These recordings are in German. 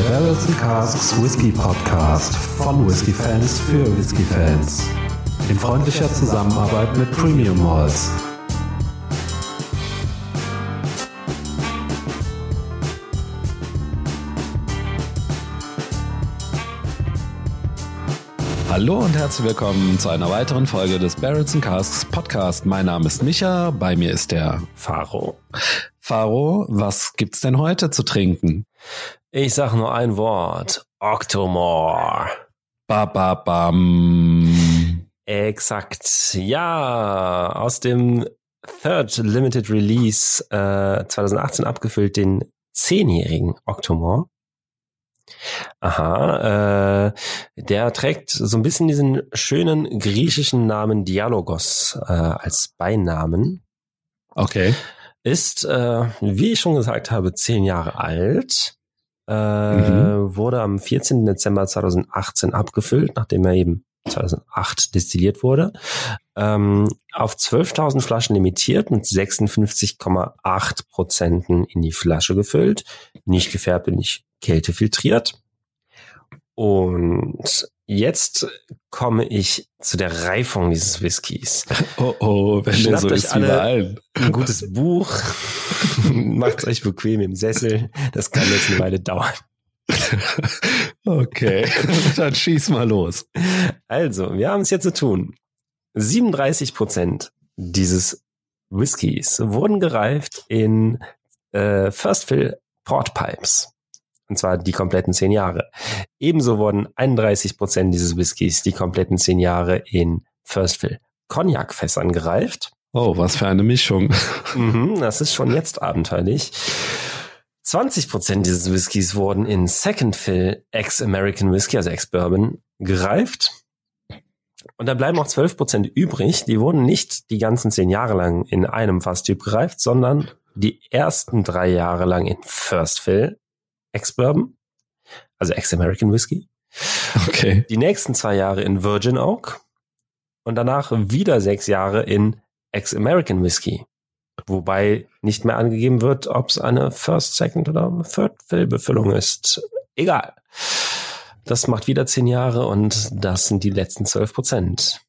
Der Barrels and Casks Whisky Podcast von Whisky Fans für Whisky Fans. In freundlicher Zusammenarbeit mit Premium Malls. Hallo und herzlich willkommen zu einer weiteren Folge des Barrels and Casks Podcast. Mein Name ist Micha, bei mir ist der Faro. Faro, was gibt's denn heute zu trinken? Ich sag nur ein Wort. Octomore. Ba, ba, bam. Exakt. Ja, aus dem Third Limited Release äh, 2018 abgefüllt, den zehnjährigen Octomore. Aha, äh, der trägt so ein bisschen diesen schönen griechischen Namen Dialogos äh, als Beinamen. Okay. Ist, äh, wie ich schon gesagt habe, zehn Jahre alt. Äh, mhm. Wurde am 14. Dezember 2018 abgefüllt, nachdem er eben 2008 destilliert wurde. Ähm, auf 12.000 Flaschen limitiert mit 56,8 Prozenten in die Flasche gefüllt. Nicht gefärbt und nicht kältefiltriert. Und jetzt komme ich zu der Reifung dieses Whiskys. Oh oh, wenn Schnappt der so ist alle ein gutes Buch, macht euch bequem im Sessel. Das kann jetzt eine Weile dauern. okay, dann schieß mal los. Also, wir haben es jetzt zu tun. 37 Prozent dieses Whiskys wurden gereift in äh, First Fill Port Pipes. Und zwar die kompletten zehn Jahre. Ebenso wurden 31 Prozent dieses Whiskys die kompletten zehn Jahre in First Fill Cognac-Fässern gereift. Oh, was für eine Mischung. Mhm, das ist schon jetzt abenteuerlich. 20 Prozent dieses Whiskys wurden in Second Fill Ex-American Whisky, also Ex-Bourbon, gereift. Und da bleiben auch 12 Prozent übrig. Die wurden nicht die ganzen zehn Jahre lang in einem Fasstyp gereift, sondern die ersten drei Jahre lang in First Fill Ex-Bourbon, also Ex-American Whisky. Okay. Die nächsten zwei Jahre in Virgin Oak und danach wieder sechs Jahre in Ex-American Whisky. Wobei nicht mehr angegeben wird, ob es eine First, Second oder Third Fill-Befüllung ist. Egal. Das macht wieder zehn Jahre und das sind die letzten zwölf Prozent.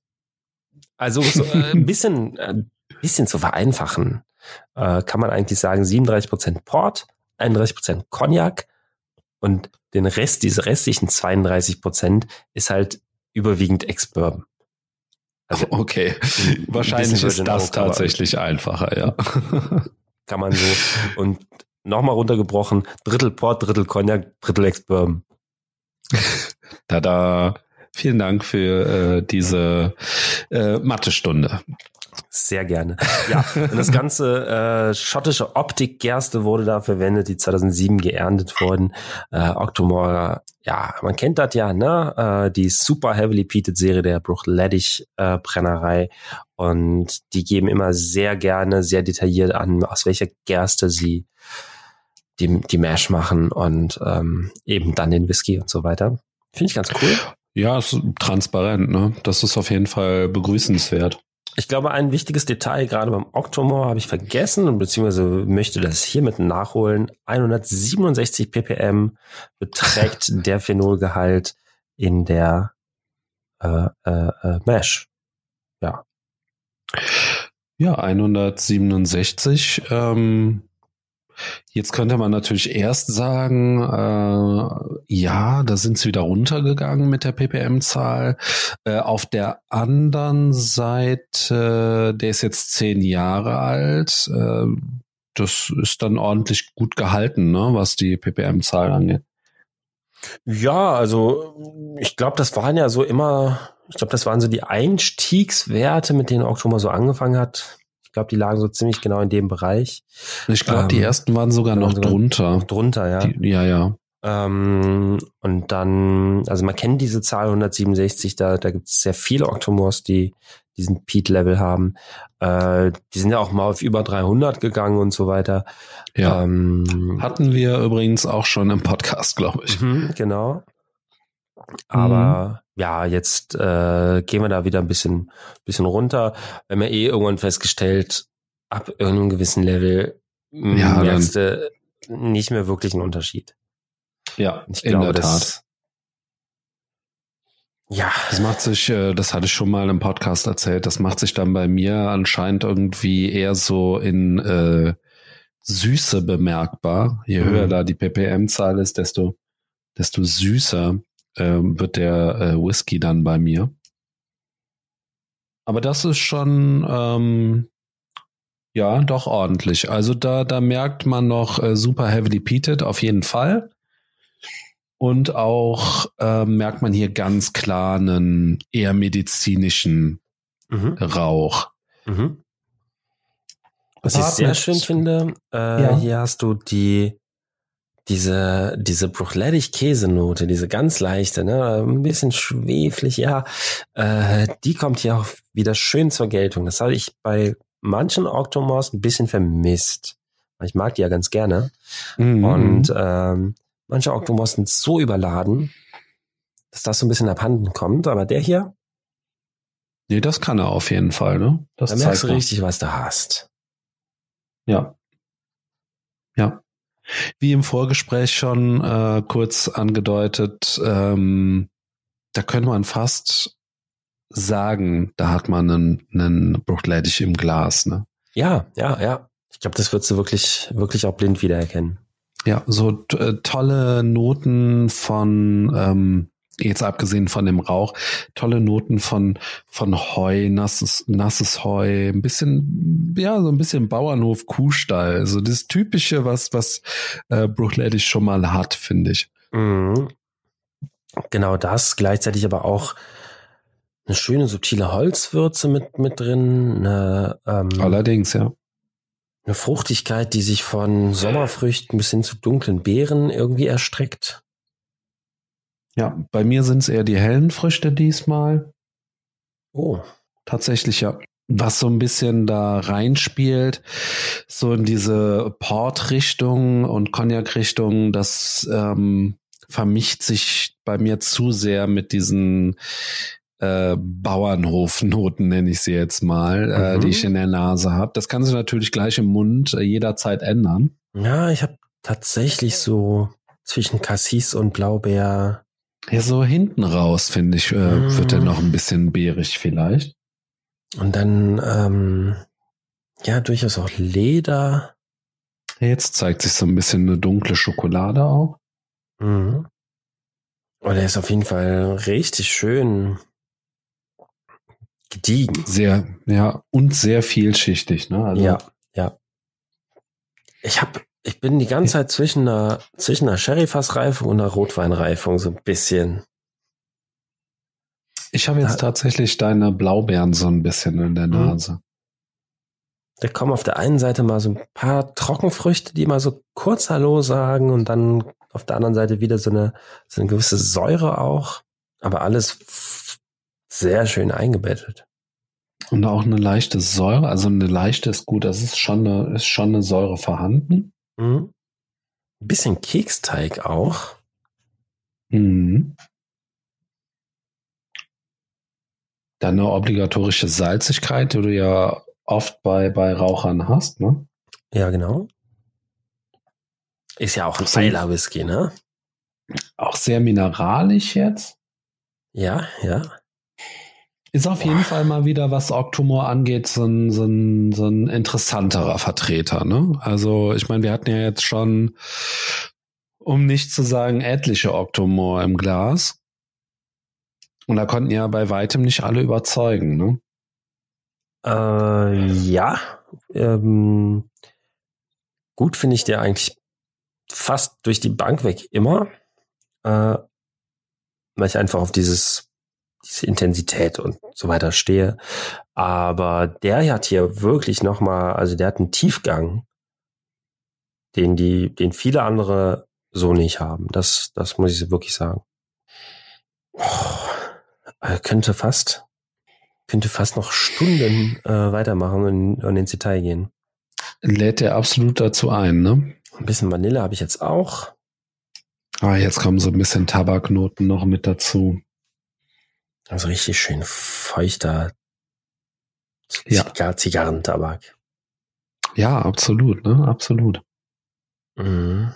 Also so äh, ein bisschen, ein bisschen zu vereinfachen, äh, kann man eigentlich sagen 37 Prozent Port, 31 Prozent Cognac und den Rest, diese restlichen 32 Prozent ist halt überwiegend Ex-Bourbon. Also okay, wahrscheinlich ist das tatsächlich einfacher, ja. Kann man so. Und nochmal runtergebrochen, Drittel Port, Drittel Cognac, Drittel Ex-Bourbon. Tada. Vielen Dank für äh, diese äh, Mathe-Stunde. Sehr gerne. Ja, und das ganze äh, schottische Optikgerste wurde da verwendet, die 2007 geerntet wurden. Äh, Octomore, ja, man kennt das ja, ne? Äh, die super heavily peated Serie der Bruchleddich äh, Brennerei und die geben immer sehr gerne, sehr detailliert an, aus welcher Gerste sie die, die Mash machen und ähm, eben dann den Whisky und so weiter. Finde ich ganz cool. Ja, ist transparent, ne? Das ist auf jeden Fall begrüßenswert. Ich glaube, ein wichtiges Detail gerade beim Octomore habe ich vergessen, beziehungsweise möchte das hiermit nachholen. 167 ppm beträgt der Phenolgehalt in der äh, äh, äh, Mesh. Ja. Ja, 167. Ähm, Jetzt könnte man natürlich erst sagen, äh, ja, da sind sie wieder runtergegangen mit der ppm-Zahl. Äh, auf der anderen Seite, der ist jetzt zehn Jahre alt. Äh, das ist dann ordentlich gut gehalten, ne, was die ppm-Zahl angeht. Ja, also ich glaube, das waren ja so immer, ich glaube, das waren so die Einstiegswerte, mit denen Oktober so angefangen hat. Ich glaube, die lagen so ziemlich genau in dem Bereich. Ich glaube, ähm, die ersten waren sogar noch sogar drunter. Drunter, ja. Die, ja, ja. Ähm, und dann, also man kennt diese Zahl 167, da, da gibt es sehr viele Octomores, die diesen Peat-Level haben. Äh, die sind ja auch mal auf über 300 gegangen und so weiter. Ja. Ähm, Hatten wir übrigens auch schon im Podcast, glaube ich. Mhm, genau. Aber mhm. ja, jetzt äh, gehen wir da wieder ein bisschen, bisschen runter. Wir haben ja eh irgendwann festgestellt, ab irgendeinem gewissen Level ja, merkst du nicht mehr wirklich einen Unterschied. Ja, Ich in glaube, der Tat. das, ja, Das macht sich, äh, das hatte ich schon mal im Podcast erzählt, das macht sich dann bei mir anscheinend irgendwie eher so in äh, Süße bemerkbar. Je Mhm. höher da die ppm-Zahl ist, desto, desto süßer ähm, wird der äh, Whisky dann bei mir. Aber das ist schon, ähm, ja, doch ordentlich. Also da, da merkt man noch äh, super heavily peated auf jeden Fall. Und auch äh, merkt man hier ganz klar einen eher medizinischen mhm. Rauch. Mhm. Was ich sehr schön finde, äh, Ja. hier hast du die diese diese Bruchlettig-Käsenote, diese ganz leichte, ne, ein bisschen schweflig, ja, äh, die kommt hier auch wieder schön zur Geltung. Das habe ich bei manchen Octomores ein bisschen vermisst. Ich mag die ja ganz gerne. Mhm. Und ähm, manche Octomores sind so überladen, dass das so ein bisschen abhanden kommt. Aber der hier, nee, das kann er auf jeden Fall, ne? Das da merkst du richtig, was du hast. Ja. Ja. Wie im Vorgespräch schon äh, kurz angedeutet, ähm, da könnte man fast sagen, da hat man einen, einen Bruchlettich im Glas, ne? Ja, ja, ja. Ich glaube, das würdest du wirklich, wirklich auch blind wiedererkennen. Ja, so äh, tolle Noten von, ähm, jetzt abgesehen von dem Rauch, tolle Noten von, von Heu, nasses, nasses Heu, ein bisschen, ja, so ein bisschen Bauernhof, Kuhstall, so das Typische, was, was äh, Bruchlettich schon mal hat, finde ich. Mhm. Genau das, gleichzeitig aber auch eine schöne subtile Holzwürze mit, mit drin, eine, ähm, Allerdings, ja. eine Fruchtigkeit, die sich von Sommerfrüchten bis hin zu dunklen Beeren irgendwie erstreckt. Ja, bei mir sind es eher die hellen Früchte diesmal. Oh, Tatsächlich ja. Was so ein bisschen da reinspielt, so in diese Port-Richtung und Cognac-Richtung, das ähm, vermischt sich bei mir zu sehr mit diesen äh, Bauernhofnoten, nenne ich sie jetzt mal, äh, Mhm. die ich in der Nase habe. Das kann sich natürlich gleich im Mund äh, jederzeit ändern. Ja, ich habe tatsächlich so zwischen Cassis und Blaubeer. Ja, so hinten raus, finde ich, äh, Mhm. wird er noch ein bisschen beerig vielleicht. Und dann, ähm, ja, durchaus auch Leder. Jetzt zeigt sich so ein bisschen eine dunkle Schokolade auch. Mhm. Und er ist auf jeden Fall richtig schön gediegen. Sehr, ja, und sehr vielschichtig, ne? Also, ja, ja. Ich hab, ich bin die ganze Zeit zwischen einer, zwischen einer Sherryfassreifung und einer Rotweinreifung so ein bisschen. Ich habe jetzt Ja. tatsächlich deine Blaubeeren so ein bisschen in der Mhm. Nase. Da kommen auf der einen Seite mal so ein paar Trockenfrüchte, die mal so kurz Hallo sagen und dann auf der anderen Seite wieder so eine, so eine gewisse Säure auch. Aber alles sehr schön eingebettet. Und auch eine leichte Säure, also eine leichte ist gut, das ist schon eine, ist schon eine Säure vorhanden. Mhm. Ein bisschen Keksteig auch. Mhm. Dann eine obligatorische Salzigkeit, die du ja oft bei, bei Rauchern hast, ne? Ja, genau. Ist ja auch ein. Eiler Whisky, ne? Auch sehr mineralisch jetzt. Ja, ja. Ist auf jeden Fall mal wieder, was Octomore angeht, so ein, so ein, so ein interessanterer Vertreter. Ne? Also ich meine, wir hatten ja jetzt schon, um nicht zu sagen, etliche Octomore im Glas. Und da konnten ja bei weitem nicht alle überzeugen. Ne? Äh, ja. Ähm, gut finde ich der eigentlich fast durch die Bank weg immer. Äh, weil ich einfach auf dieses, diese Intensität und so weiter stehe. Aber der hat hier wirklich nochmal, also der hat einen Tiefgang, den die, den viele andere so nicht haben. Das, das muss ich wirklich sagen. Oh, äh, könnte fast, könnte fast noch Stunden äh, weitermachen und, und ins Detail gehen. Lädt er absolut dazu ein. Ne? Ein bisschen Vanille habe ich jetzt auch. Ah, jetzt kommen so ein bisschen Tabaknoten noch mit dazu. Also richtig schön feuchter Ja. Zigar Zigarrentabak. Ja, absolut, ne? Absolut. Mhm.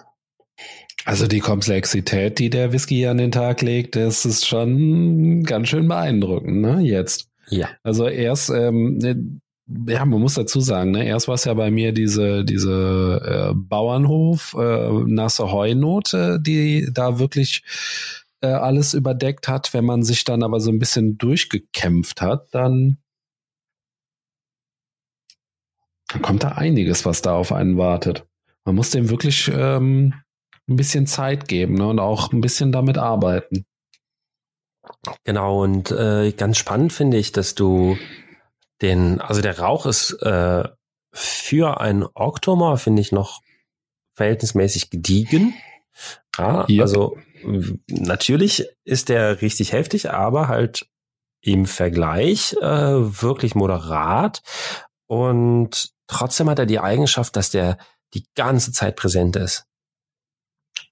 Also die Komplexität, die der Whisky an den Tag legt, das ist schon ganz schön beeindruckend, ne? Jetzt. Ja. Also erst, ähm, ja, man muss dazu sagen, ne, erst war es ja bei mir diese, diese äh, Bauernhof, äh, nasse Heunote, die da wirklich äh, alles überdeckt hat. Wenn man sich dann aber so ein bisschen durchgekämpft hat, dann, dann kommt da einiges, was da auf einen wartet. Man muss dem wirklich ähm, ein bisschen Zeit geben ne, und auch ein bisschen damit arbeiten. Genau, und äh, ganz spannend finde ich, dass du den, also der Rauch ist äh, für ein Oktober, finde ich, noch verhältnismäßig gediegen. Ja, yep. Also natürlich ist der richtig heftig, aber halt im Vergleich äh, wirklich moderat. Und trotzdem hat er die Eigenschaft, dass der die ganze Zeit präsent ist.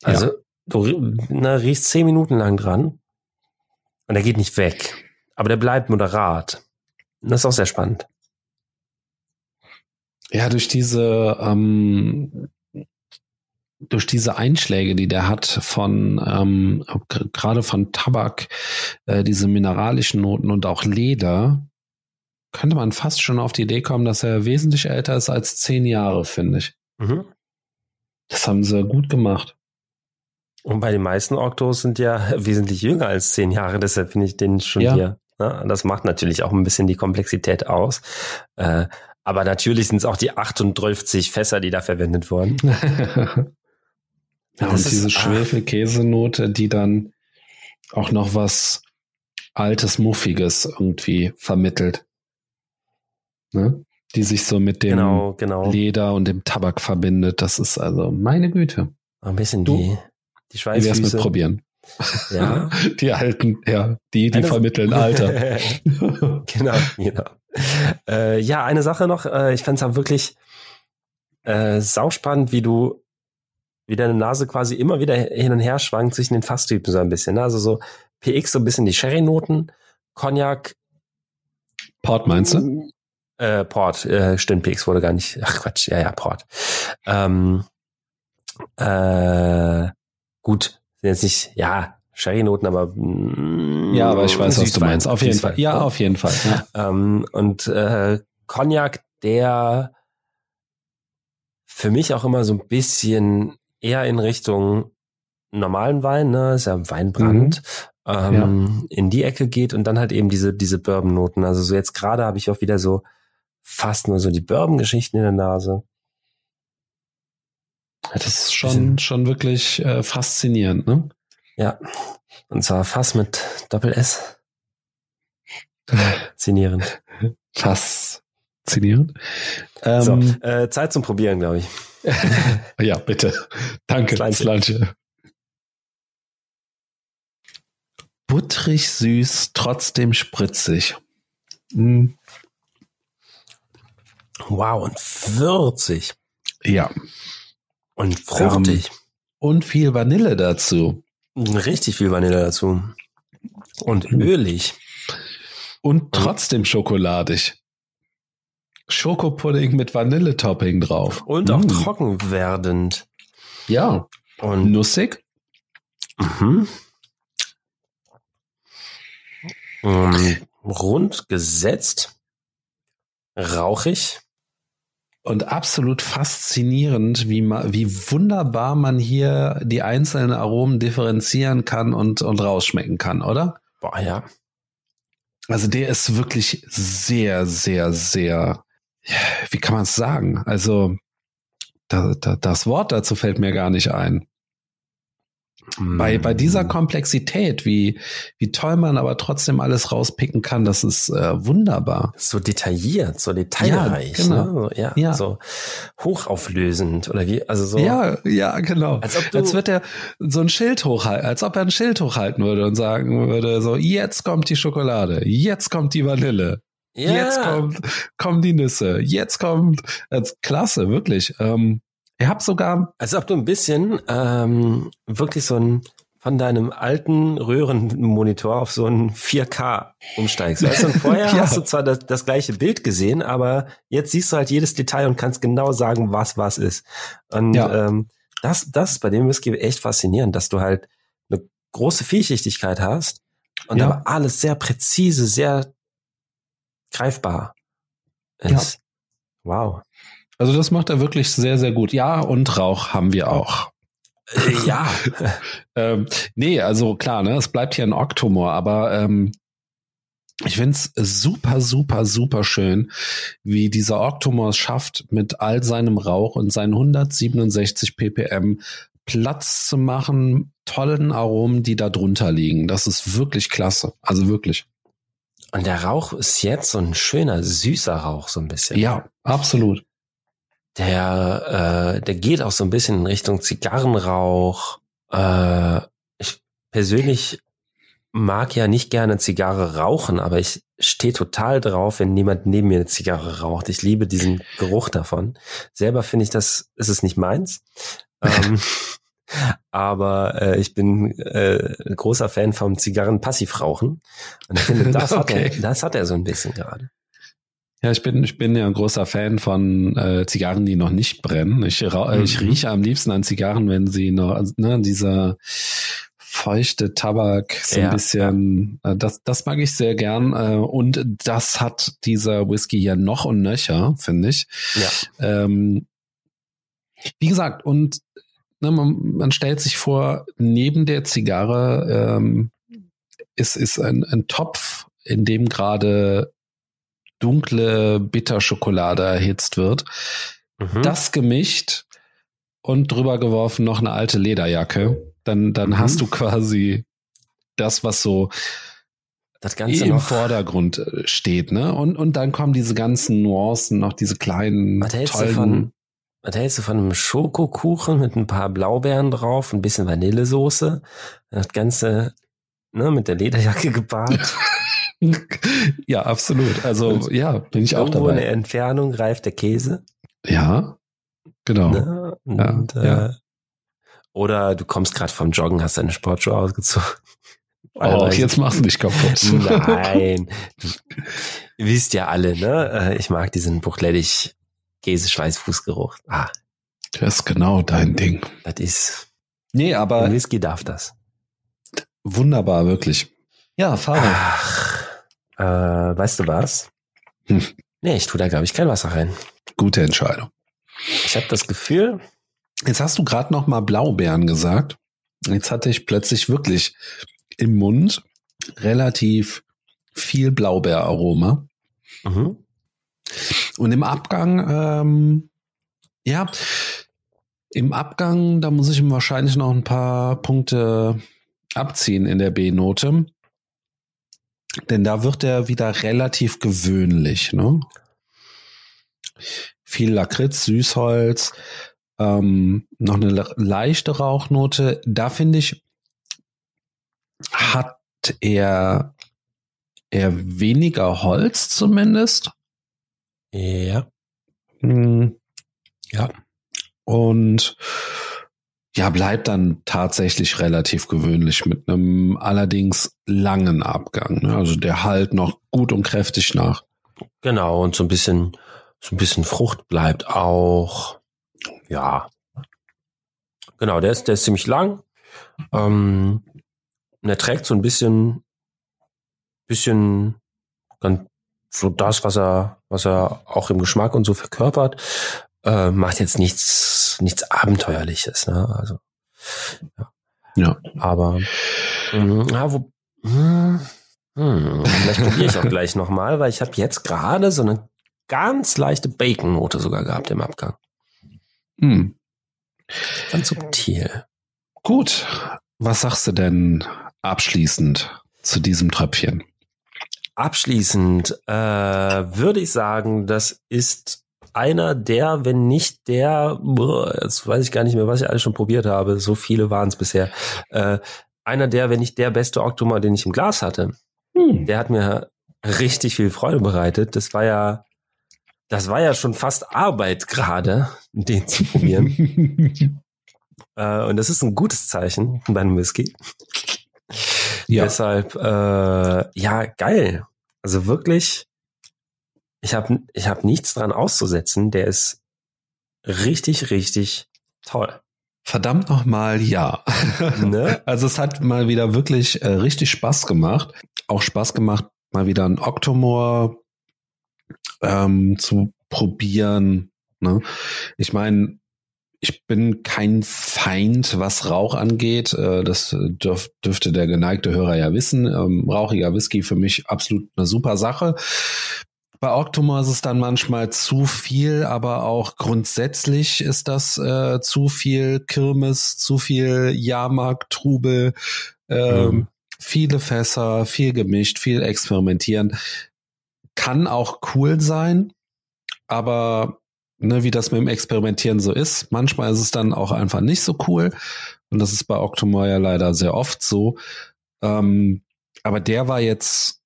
Also ja. du na, riechst zehn Minuten lang dran und er geht nicht weg. Aber der bleibt moderat. Und das ist auch sehr spannend. Ja, durch diese ähm, durch diese Einschläge, die der hat von ähm, gerade von Tabak, äh, diese mineralischen Noten und auch Leder, könnte man fast schon auf die Idee kommen, dass er wesentlich älter ist als zehn Jahre, finde ich. Mhm. Das haben sie gut gemacht. Und bei den meisten Oktos sind ja wesentlich jünger als zehn Jahre, deshalb finde ich den schon ja. hier. Ne? Das macht natürlich auch ein bisschen die Komplexität aus. Äh, aber natürlich sind es auch die 38 Fässer, die da verwendet wurden. ja, und diese. Schwefelkäsenote, die dann auch noch was Altes, Muffiges irgendwie vermittelt. Ne? Die sich so mit dem genau, genau. Leder und dem Tabak verbindet. Das ist also meine Güte. Ein bisschen du? die die Schweißfüße. Wie wär's mit probieren? Ja. Die alten, ja, die, die eine vermitteln Alter. genau, genau. Äh, ja, eine Sache noch, äh, ich fand es auch wirklich äh, sauspannend, wie du, wie deine Nase quasi immer wieder hin und her schwankt zwischen den Fasstypen so ein bisschen. Ne? Also so PX so ein bisschen die Sherry-Noten, Cognac. Port meinst du? Äh, Port, äh, stimmt, PX wurde gar nicht, ach Quatsch, ja, ja, Port. Ähm, äh, Gut, sind jetzt nicht, ja, Sherry-Noten, aber mm, ja, aber ich weiß, was du meinst. Auf jeden Fall. Ja, auf jeden Fall. Ja. Ähm, und äh, Cognac, der für mich auch immer so ein bisschen eher in Richtung normalen Wein, ne, ist ja Weinbrand, mhm. ähm, ja. in die Ecke geht und dann halt eben diese diese Bourbon-Noten. Also so jetzt gerade habe ich auch wieder so fast nur so die Bourbon-Geschichten in der Nase. Das ist schon, schon wirklich äh, faszinierend, ne? Ja. Und zwar fast mit Doppel S. Faszinierend. Faszinierend. Ähm, so, äh, Zeit zum Probieren, glaube ich. ja, bitte. Danke, Slanche. Butterig süß, trotzdem spritzig. Mm. Wow, und würzig. Ja. Und fruchtig. Ähm, und viel Vanille dazu. Richtig viel Vanille dazu. Und mhm. ölig. Und trotzdem schokoladig. Schokopudding mit Vanilletopping drauf. Und auch mm. trocken werdend. Ja. Und nussig. Mhm. Um, ähm, rund gesetzt. Rauchig und absolut faszinierend, wie, wie wunderbar man hier die einzelnen Aromen differenzieren kann und, und rausschmecken kann, oder? Boah, ja. Also der ist wirklich sehr, sehr, sehr, wie kann man es sagen? Also da, da, das Wort dazu fällt mir gar nicht ein. Bei, bei dieser mm. Komplexität, wie, wie toll man aber trotzdem alles rauspicken kann, das ist äh, wunderbar. So detailliert, so detailreich, ja, genau. ne? ja, ja, so hochauflösend oder wie, also so. Ja, ja, genau. Als, ob du als wird er so ein Schild hochhalten, als ob er ein Schild hochhalten würde und sagen würde, so, jetzt kommt die Schokolade, jetzt kommt die Vanille. Ja. Jetzt kommt, kommen die Nüsse. Jetzt kommt, als klasse, wirklich. Ähm, Ihr habt sogar. Als ob du ein bisschen ähm, wirklich so ein von deinem alten Röhrenmonitor auf so ein 4K umsteigst. Weißt du, und vorher ja. hast du zwar das, das, gleiche Bild gesehen, aber jetzt siehst du halt jedes Detail und kannst genau sagen, was was ist. Und ja. ähm, das, das ist bei dem Whisky echt faszinierend, dass du halt eine große Vielschichtigkeit hast und Ja. aber alles sehr präzise, sehr greifbar ist. Wow. Also das macht er wirklich sehr, sehr gut. Ja, und Rauch haben wir auch. Äh, ja. Ähm, nee, also klar, ne, es bleibt hier ein Oktomor, aber ähm, ich find's super, super, super schön, wie dieser Oktomor es schafft, mit all seinem Rauch und seinen 167 ppm Platz zu machen, tollen Aromen, die da drunter liegen. Das ist wirklich klasse. Also wirklich. Und der Rauch ist jetzt so ein schöner, süßer Rauch, so ein bisschen. Ja, absolut. Der, äh, der geht auch so ein bisschen in Richtung Zigarrenrauch. Äh, ich persönlich mag ja nicht gerne Zigarre rauchen, aber ich stehe total drauf, wenn niemand neben mir eine Zigarre raucht. Ich liebe diesen Geruch davon. Selber finde ich das, ist es nicht meins. ähm, aber äh, ich bin äh, ein großer Fan vom Zigarren-Passivrauchen. Und ich finde, das, hat Okay. er, das hat er so ein bisschen gerade. Ja, ich bin, ich bin ja ein großer Fan von äh, Zigarren, die noch nicht brennen. Ich, äh, ich Mhm. rieche am liebsten an Zigarren, wenn sie noch, also, ne, dieser feuchte Tabak, so Ja, ein bisschen, äh, das, das mag ich sehr gern. Äh, und das hat dieser Whisky hier noch und nöcher, finde ich. Ja. Ähm, wie gesagt, und ne, man, man stellt sich vor, neben der Zigarre ähm, ist, ist ein, ein Topf, in dem gerade dunkle Bitterschokolade erhitzt wird. Mhm. Das gemischt und drüber geworfen noch eine alte Lederjacke. Dann, dann Mhm. hast du quasi das, was so das Ganze im. Vordergrund äh, steht, ne? Und, und dann kommen diese ganzen Nuancen, noch diese kleinen, Was hältst, du tollen, von, was hältst du von einem Schokokuchen mit ein paar Blaubeeren drauf, ein bisschen Vanillesoße, das Ganze ne, mit der Lederjacke gepaart. ja, absolut. Also, ja, bin ich auch Irgendwo in der dabei. Entfernung reift der Käse. Ja, genau. Ne? Und, Ja, ja. Äh, oder du kommst gerade vom Joggen, hast deine Sportschuhe ausgezogen. Oh, jetzt machst du dich kaputt. Nein. Du, ihr wisst ja alle, ne? Äh, Ich mag diesen buchlädig Käseschweißfußgeruch. Ah, Das ist genau dein Ding. das ist. Nee, aber Whisky darf das. wunderbar, wirklich. Ja, Fahrer. Ach, äh, weißt du was? Hm. Nee, ich tue da, glaube ich, kein Wasser rein. Gute Entscheidung. Ich habe das Gefühl, Jetzt hast du gerade noch mal Blaubeeren gesagt. Jetzt hatte ich plötzlich wirklich im Mund relativ viel Blaubeeraroma. mhm. Und im Abgang, ähm, ja, im Abgang, da muss ich ihm wahrscheinlich noch ein paar Punkte abziehen in der B-Note. Denn da wird er wieder relativ gewöhnlich, ne? Viel Lakritz, Süßholz, ähm, noch eine le- leichte Rauchnote. Da finde ich, hat er eher weniger Holz zumindest. Ja, Hm. Ja. Und ja, bleibt dann tatsächlich relativ gewöhnlich mit einem allerdings langen Abgang. Ne? Also der halt noch gut und kräftig nach. genau. Und so ein bisschen, so ein bisschen Frucht bleibt auch. Ja. Genau, der ist, der ist ziemlich lang. Ähm, und er trägt so ein bisschen, bisschen ganz so das, was er, was er auch im Geschmack und so verkörpert, äh, macht jetzt nichts, nichts Abenteuerliches, ne? Also, ja. Ja. Aber, mh, ja, wo, hm, hm, vielleicht probiere ich auch gleich nochmal, weil ich habe jetzt gerade so eine ganz leichte Bacon-Note sogar gehabt im Abgang. Hm. Ganz subtil. Gut. Was sagst du denn abschließend zu diesem Tröpfchen? Abschließend äh, würde ich sagen, das ist einer der, wenn nicht der, jetzt weiß ich gar nicht mehr, was ich alles schon probiert habe, so viele waren es bisher, äh, einer der, wenn nicht der beste Oktober, den ich im Glas hatte. Hm. Der hat mir richtig viel Freude bereitet. Das war ja, das war ja schon fast Arbeit gerade, den zu probieren. äh, und das ist ein gutes Zeichen bei einem Whisky. Ja. Deshalb, äh, ja, geil. Also wirklich, ich habe ich hab nichts dran auszusetzen. Der ist richtig, richtig toll. Verdammt nochmal, ja. Ne? Also es hat mal wieder wirklich äh, richtig Spaß gemacht. Auch Spaß gemacht, mal wieder ein Octomore ähm, zu probieren. Ne? Ich meine, ich bin kein Feind, was Rauch angeht. Äh, das dürf, dürfte der geneigte Hörer ja wissen. Ähm, rauchiger Whisky für mich absolut eine super Sache. Bei Octomore ist es dann manchmal zu viel, aber auch grundsätzlich ist das äh, zu viel Kirmes, zu viel Jahrmarkt, Trubel, ähm, mhm. viele Fässer, viel gemischt, viel experimentieren. Kann auch cool sein, aber ne, wie das mit dem Experimentieren so ist, manchmal ist es dann auch einfach nicht so cool. Und das ist bei Octomore ja leider sehr oft so. Ähm, aber der war jetzt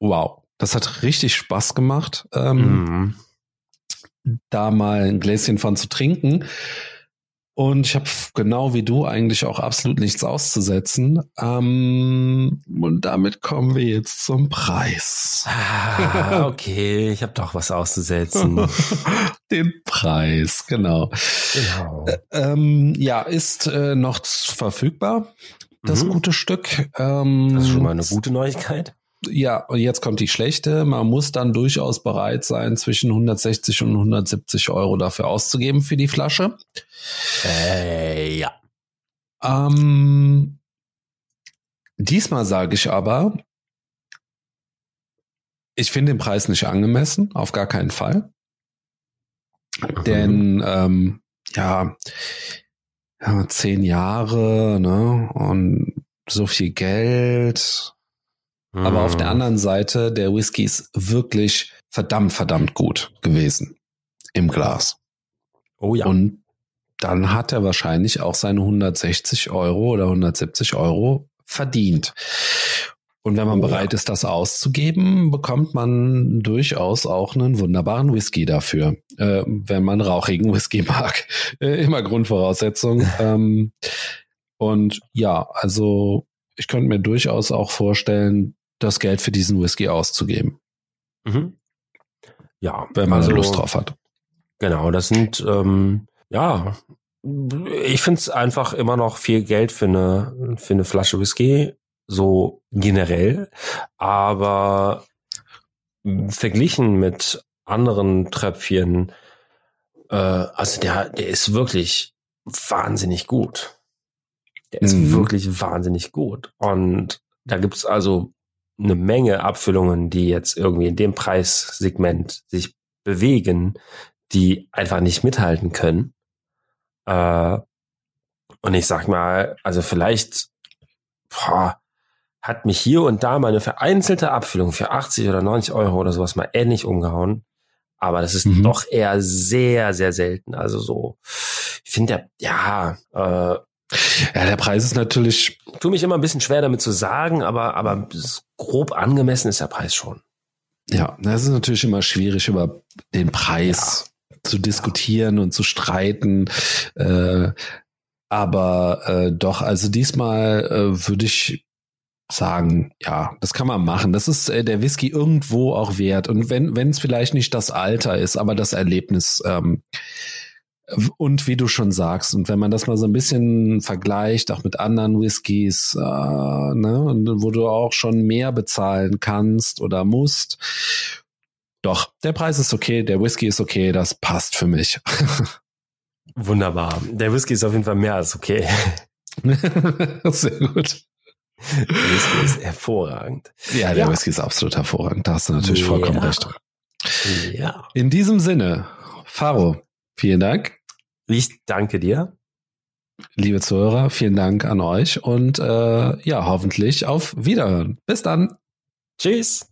wow. Das hat richtig Spaß gemacht, ähm, mhm. da mal ein Gläschen von zu trinken. Und ich habe genau wie du eigentlich auch absolut nichts auszusetzen. Ähm, und damit kommen wir jetzt zum Preis. Ah, okay, ich habe doch was auszusetzen. Den Preis, genau. genau. Äh, ähm, ja, ist äh, noch verfügbar, das mhm. gute Stück. Ähm, das ist schon mal eine gute Neuigkeit. Ja, und jetzt kommt die schlechte. Man muss dann durchaus bereit sein, zwischen 160 und 170 Euro dafür auszugeben für die Flasche. Äh, ja. Ähm, diesmal sage ich aber, ich finde den Preis nicht angemessen, auf gar keinen Fall. Mhm. Denn ähm, ja, ja, zehn Jahre, ne? Und so viel Geld, aber auf der hm. anderen Seite, der Whisky ist wirklich verdammt, verdammt gut gewesen im Glas. Oh ja. Und dann hat er wahrscheinlich auch seine 160 Euro oder 170 Euro verdient. Und wenn man oh, bereit ja. ist, das auszugeben, bekommt man durchaus auch einen wunderbaren Whisky dafür, äh, wenn man rauchigen Whisky mag. Äh, immer Grundvoraussetzung. ähm, und ja, also ich könnte mir durchaus auch vorstellen, das Geld für diesen Whisky auszugeben. Mhm. Ja, wenn man also, Lust drauf hat. Genau, das sind ähm, ja, ich finde es einfach immer noch viel Geld für eine für eine Flasche Whisky, so generell, aber verglichen mit anderen Tröpfchen, äh, also der der ist wirklich wahnsinnig gut. Der ist mhm. wirklich wahnsinnig gut und da gibt's also eine Menge Abfüllungen, die jetzt irgendwie in dem Preissegment sich bewegen, die einfach nicht mithalten können. Äh, und ich sag mal, also vielleicht boah, hat mich hier und da mal eine vereinzelte Abfüllung für 80 oder 90 Euro oder sowas mal ähnlich umgehauen. Aber das ist mhm. doch eher sehr, sehr selten. Also so, ich finde ja, ja, äh, ja, der Preis ist natürlich. Tu mich immer ein bisschen schwer damit zu sagen, aber, aber grob angemessen ist der Preis schon. Ja, das ist natürlich immer schwierig, über den Preis ja. zu diskutieren und zu streiten. Äh, aber äh, doch, also diesmal äh, würde ich sagen, ja, das kann man machen. Das ist äh, der Whisky irgendwo auch wert. Und wenn wenn es vielleicht nicht das Alter ist, aber das Erlebnis. Ähm, und wie du schon sagst, und wenn man das mal so ein bisschen vergleicht, auch mit anderen Whiskys, äh, ne, wo du auch schon mehr bezahlen kannst oder musst, doch, der Preis ist okay, der Whisky ist okay, das passt für mich. Wunderbar. Der Whisky ist auf jeden Fall mehr als okay. Sehr gut. Der Whisky ist hervorragend. Ja, der ja. Whisky ist absolut hervorragend. Da hast du natürlich ja. vollkommen recht. Ja. In diesem Sinne, Faro, vielen Dank. Ich danke dir. Liebe Zuhörer, vielen Dank an euch und äh, ja, hoffentlich auf Wiederhören. Bis dann. Tschüss.